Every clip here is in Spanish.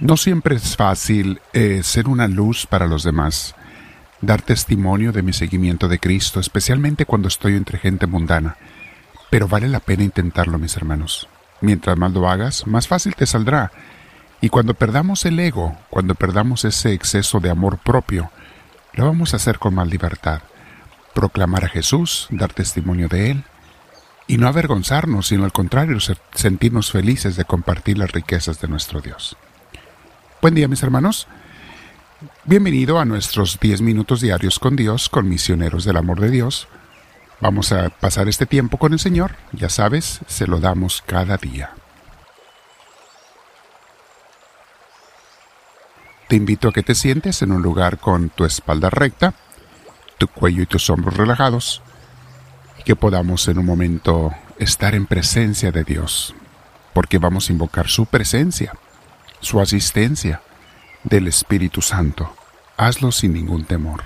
No siempre es fácil eh, ser una luz para los demás, dar testimonio de mi seguimiento de Cristo, especialmente cuando estoy entre gente mundana. Pero vale la pena intentarlo, mis hermanos. Mientras más lo hagas, más fácil te saldrá. Y cuando perdamos el ego, cuando perdamos ese exceso de amor propio, lo vamos a hacer con más libertad. Proclamar a Jesús, dar testimonio de Él, y no avergonzarnos, sino al contrario, sentirnos felices de compartir las riquezas de nuestro Dios. Buen día mis hermanos. Bienvenido a nuestros 10 minutos diarios con Dios, con misioneros del amor de Dios. Vamos a pasar este tiempo con el Señor, ya sabes, se lo damos cada día. Te invito a que te sientes en un lugar con tu espalda recta, tu cuello y tus hombros relajados, y que podamos en un momento estar en presencia de Dios, porque vamos a invocar su presencia su asistencia del Espíritu Santo. Hazlo sin ningún temor.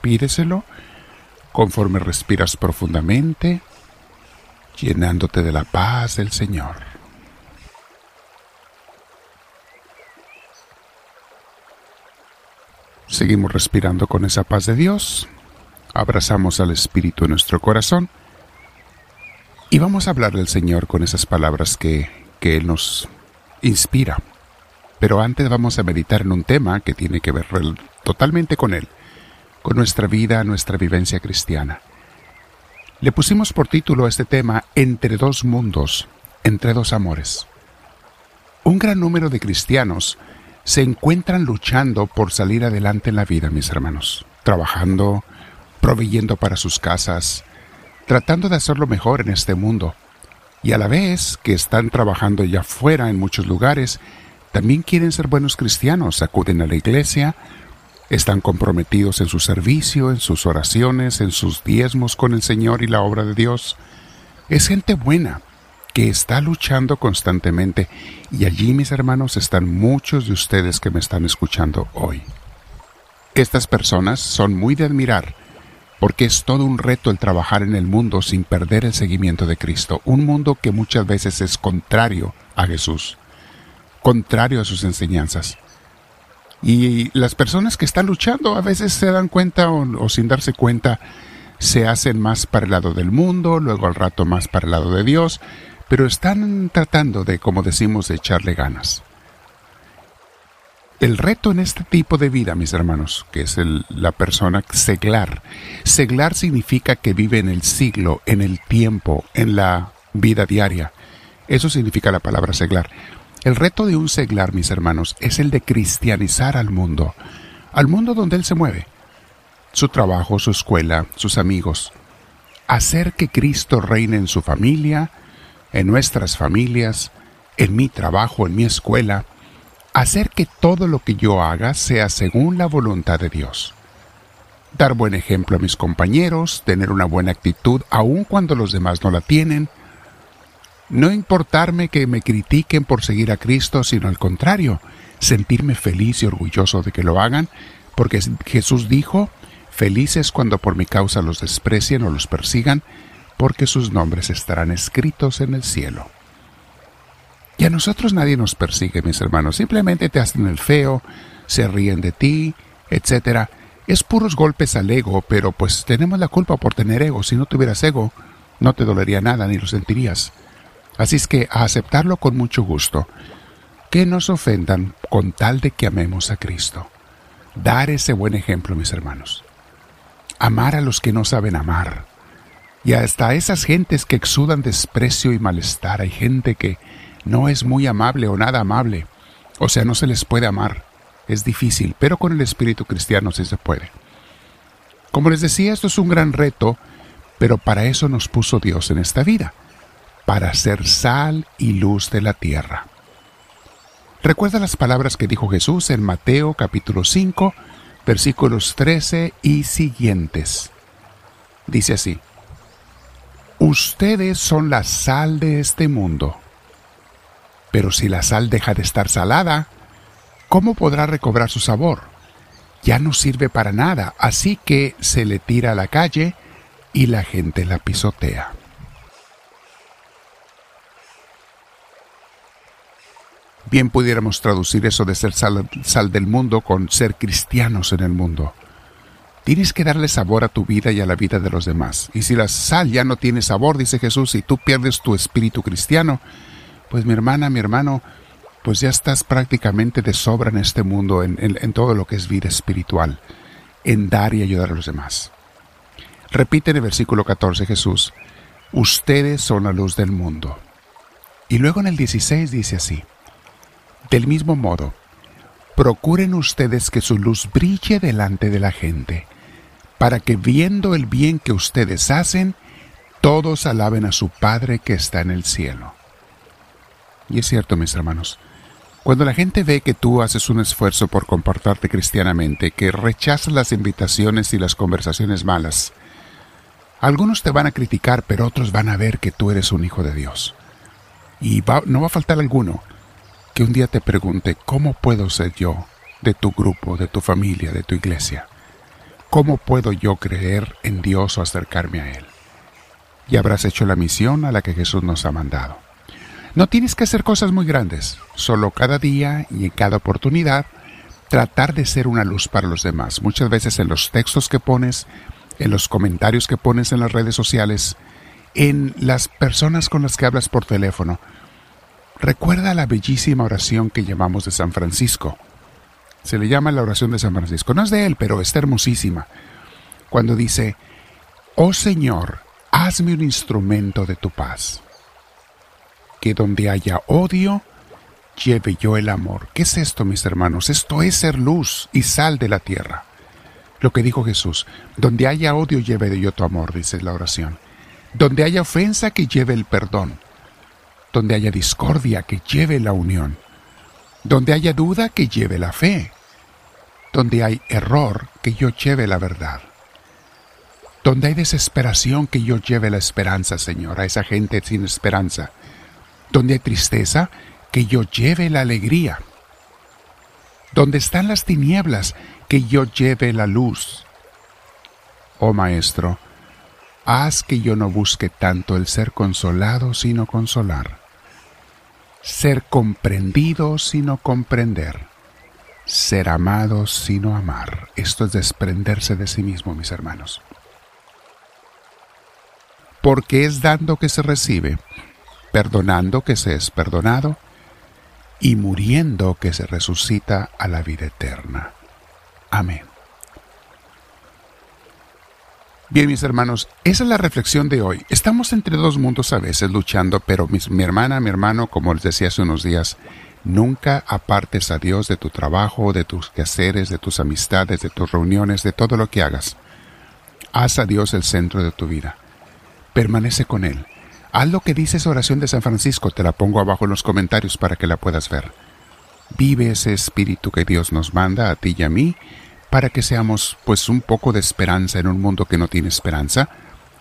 Pídeselo conforme respiras profundamente, llenándote de la paz del Señor. Seguimos respirando con esa paz de Dios, abrazamos al Espíritu en nuestro corazón y vamos a hablar del Señor con esas palabras que, que Él nos inspira pero antes vamos a meditar en un tema que tiene que ver totalmente con él, con nuestra vida, nuestra vivencia cristiana. Le pusimos por título a este tema Entre dos mundos, entre dos amores. Un gran número de cristianos se encuentran luchando por salir adelante en la vida, mis hermanos, trabajando, proveyendo para sus casas, tratando de hacerlo mejor en este mundo, y a la vez que están trabajando ya fuera en muchos lugares, también quieren ser buenos cristianos, acuden a la iglesia, están comprometidos en su servicio, en sus oraciones, en sus diezmos con el Señor y la obra de Dios. Es gente buena que está luchando constantemente y allí, mis hermanos, están muchos de ustedes que me están escuchando hoy. Estas personas son muy de admirar porque es todo un reto el trabajar en el mundo sin perder el seguimiento de Cristo, un mundo que muchas veces es contrario a Jesús contrario a sus enseñanzas. Y las personas que están luchando a veces se dan cuenta o, sin darse cuenta se hacen más para el lado del mundo, luego al rato más para el lado de Dios, pero están tratando de, como decimos, de echarle ganas. El reto en este tipo de vida, mis hermanos, que es la persona seglar. Seglar significa que vive en el siglo, en el tiempo, en la vida diaria. Eso significa la palabra seglar. El reto de un seglar, mis hermanos, es el de cristianizar al mundo, al mundo donde él se mueve, su trabajo, su escuela, sus amigos, hacer que Cristo reine en su familia, en nuestras familias, en mi trabajo, en mi escuela, hacer que todo lo que yo haga sea según la voluntad de Dios. Dar buen ejemplo a mis compañeros, tener una buena actitud aun cuando los demás no la tienen, no importarme que me critiquen por seguir a Cristo, sino al contrario, sentirme feliz y orgulloso de que lo hagan, porque Jesús dijo, felices cuando por mi causa los desprecien o los persigan, porque sus nombres estarán escritos en el cielo. Y a nosotros nadie nos persigue, mis hermanos, simplemente te hacen el feo, se ríen de ti, etc. Es puros golpes al ego, pero pues tenemos la culpa por tener ego. Si no tuvieras ego, no te dolería nada ni lo sentirías. Así es que a aceptarlo con mucho gusto. Que nos ofendan con tal de que amemos a Cristo. Dar ese buen ejemplo, mis hermanos. Amar a los que no saben amar. Y hasta esas gentes que exudan desprecio y malestar. Hay gente que no es muy amable o nada amable. O sea, no se les puede amar. Es difícil, pero con el espíritu cristiano sí se puede. Como les decía, esto es un gran reto, pero para eso nos puso Dios en esta vida para ser sal y luz de la tierra. Recuerda las palabras que dijo Jesús en Mateo capítulo 5, versículos 13 y siguientes. Dice así, Ustedes son la sal de este mundo, pero si la sal deja de estar salada, ¿cómo podrá recobrar su sabor? Ya no sirve para nada, así que se le tira a la calle y la gente la pisotea. Bien pudiéramos traducir eso de ser sal, del mundo con ser cristianos en el mundo. Tienes que darle sabor a tu vida y a la vida de los demás. Y si la sal ya no tiene sabor, dice Jesús, y tú pierdes tu espíritu cristiano, pues mi hermana, mi hermano, pues ya estás prácticamente de sobra en este mundo, en, en, en todo lo que es vida espiritual, en dar y ayudar a los demás. Repite en el versículo 14 Jesús, ustedes son la luz del mundo. Y luego en el 16 dice así, del mismo modo, procuren ustedes que su luz brille delante de la gente, para que viendo el bien que ustedes hacen, todos alaben a su Padre que está en el cielo. Y es cierto, mis hermanos, cuando la gente ve que tú haces un esfuerzo por comportarte cristianamente, que rechazas las invitaciones y las conversaciones malas, algunos te van a criticar, pero otros van a ver que tú eres un hijo de Dios. Y no va a faltar alguno que un día te pregunte, ¿cómo puedo ser yo de tu grupo, de tu familia, de tu iglesia? ¿Cómo puedo yo creer en Dios o acercarme a Él? Y habrás hecho la misión a la que Jesús nos ha mandado. No tienes que hacer cosas muy grandes, solo cada día y en cada oportunidad tratar de ser una luz para los demás. Muchas veces en los textos que pones, en los comentarios que pones en las redes sociales, en las personas con las que hablas por teléfono. Recuerda la bellísima oración que llamamos de San Francisco. Se le llama la oración de San Francisco. No es de él, pero está hermosísima. Cuando dice, Oh Señor, hazme un instrumento de tu paz. Que donde haya odio, lleve yo el amor. ¿Qué es esto, mis hermanos? Esto es ser luz y sal de la tierra. Lo que dijo Jesús, donde haya odio lleve yo tu amor, dice la oración. Donde haya ofensa, que lleve el perdón. Donde haya discordia, que lleve la unión. Donde haya duda, que lleve la fe. Donde hay error, que yo lleve la verdad. Donde hay desesperación, que yo lleve la esperanza, Señor, a esa gente sin esperanza. Donde hay tristeza, que yo lleve la alegría. Donde están las tinieblas, que yo lleve la luz. Oh Maestro, haz que yo no busque tanto el ser consolado sino consolar, ser comprendido sino comprender, ser amado sino amar. Esto es desprenderse de sí mismo, mis hermanos. Porque es dando que se recibe, perdonando que se es perdonado, y muriendo que se resucita a la vida eterna. Amén. Bien, mis hermanos, esa es la reflexión de hoy. Estamos entre dos mundos a veces luchando, pero mi hermana, mi hermano, como les decía hace unos días, nunca apartes a Dios de tu trabajo, de tus quehaceres, de tus amistades, de tus reuniones, de todo lo que hagas. Haz a Dios el centro de tu vida. Permanece con Él. Haz lo que dice esa oración de San Francisco, te la pongo abajo en los comentarios para que la puedas ver. Vive ese espíritu que Dios nos manda a ti y a mí para que seamos pues un poco de esperanza en un mundo que no tiene esperanza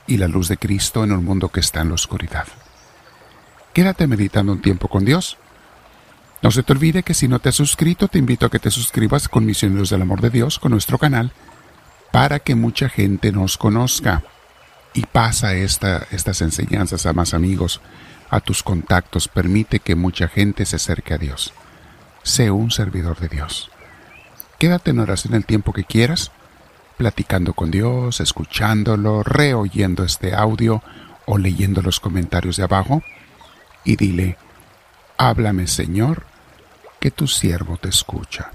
y la luz de Cristo en un mundo que está en la oscuridad. Quédate meditando un tiempo con Dios. No se te olvide que si no te has suscrito, te invito a que te suscribas con Misioneros del Amor de Dios, con nuestro canal, para que mucha gente nos conozca y pasa esta, estas enseñanzas a más amigos, a tus contactos, permite que mucha gente se acerque a Dios. Sé un servidor de Dios. Quédate en oración el tiempo que quieras, platicando con Dios, escuchándolo, reoyendo este audio o leyendo los comentarios de abajo, y dile, háblame Señor, que tu siervo te escucha.